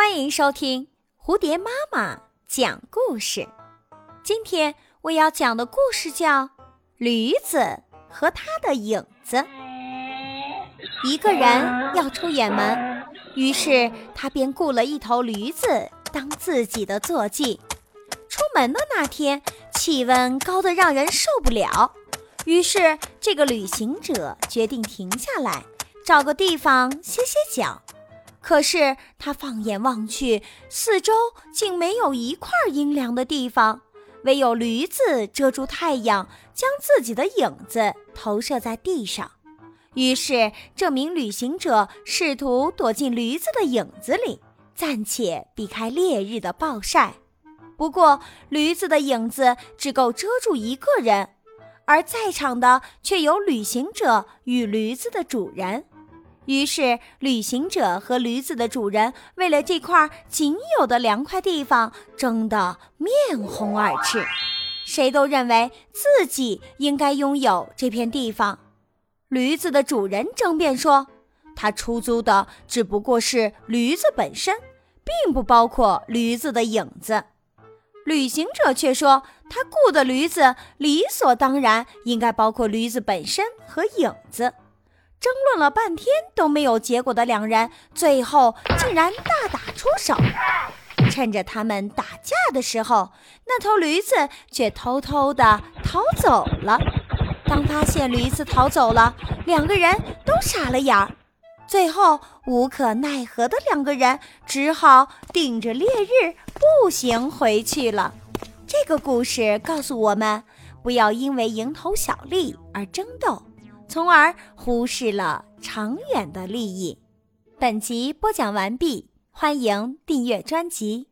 欢迎收听蝴蝶妈妈讲故事。今天我要讲的故事叫《驴子和他的影子》。一个人要出远门，于是他便雇了一头驴子当自己的坐骑。出门的那天，气温高得让人受不了，于是这个旅行者决定停下来，找个地方歇歇脚。可是他放眼望去，四周竟没有一块阴凉的地方，唯有驴子遮住太阳，将自己的影子投射在地上。于是这名旅行者试图躲进驴子的影子里，暂且避开烈日的暴晒。不过，驴子的影子只够遮住一个人，而在场的却有旅行者与驴子的主人。于是，旅行者和驴子的主人为了这块仅有的凉快地方争得面红耳赤，谁都认为自己应该拥有这片地方。驴子的主人争辩说，他出租的只不过是驴子本身，并不包括驴子的影子。旅行者却说，他雇的驴子理所当然应该包括驴子本身和影子。争论了半天都没有结果的两人，最后竟然大打出手。趁着他们打架的时候，那头驴子却偷偷地逃走了。当发现驴子逃走了，两个人都傻了眼儿。最后无可奈何的两个人只好顶着烈日步行回去了。这个故事告诉我们，不要因为蝇头小利而争斗。从而忽视了长远的利益。本集播讲完毕，欢迎订阅专辑。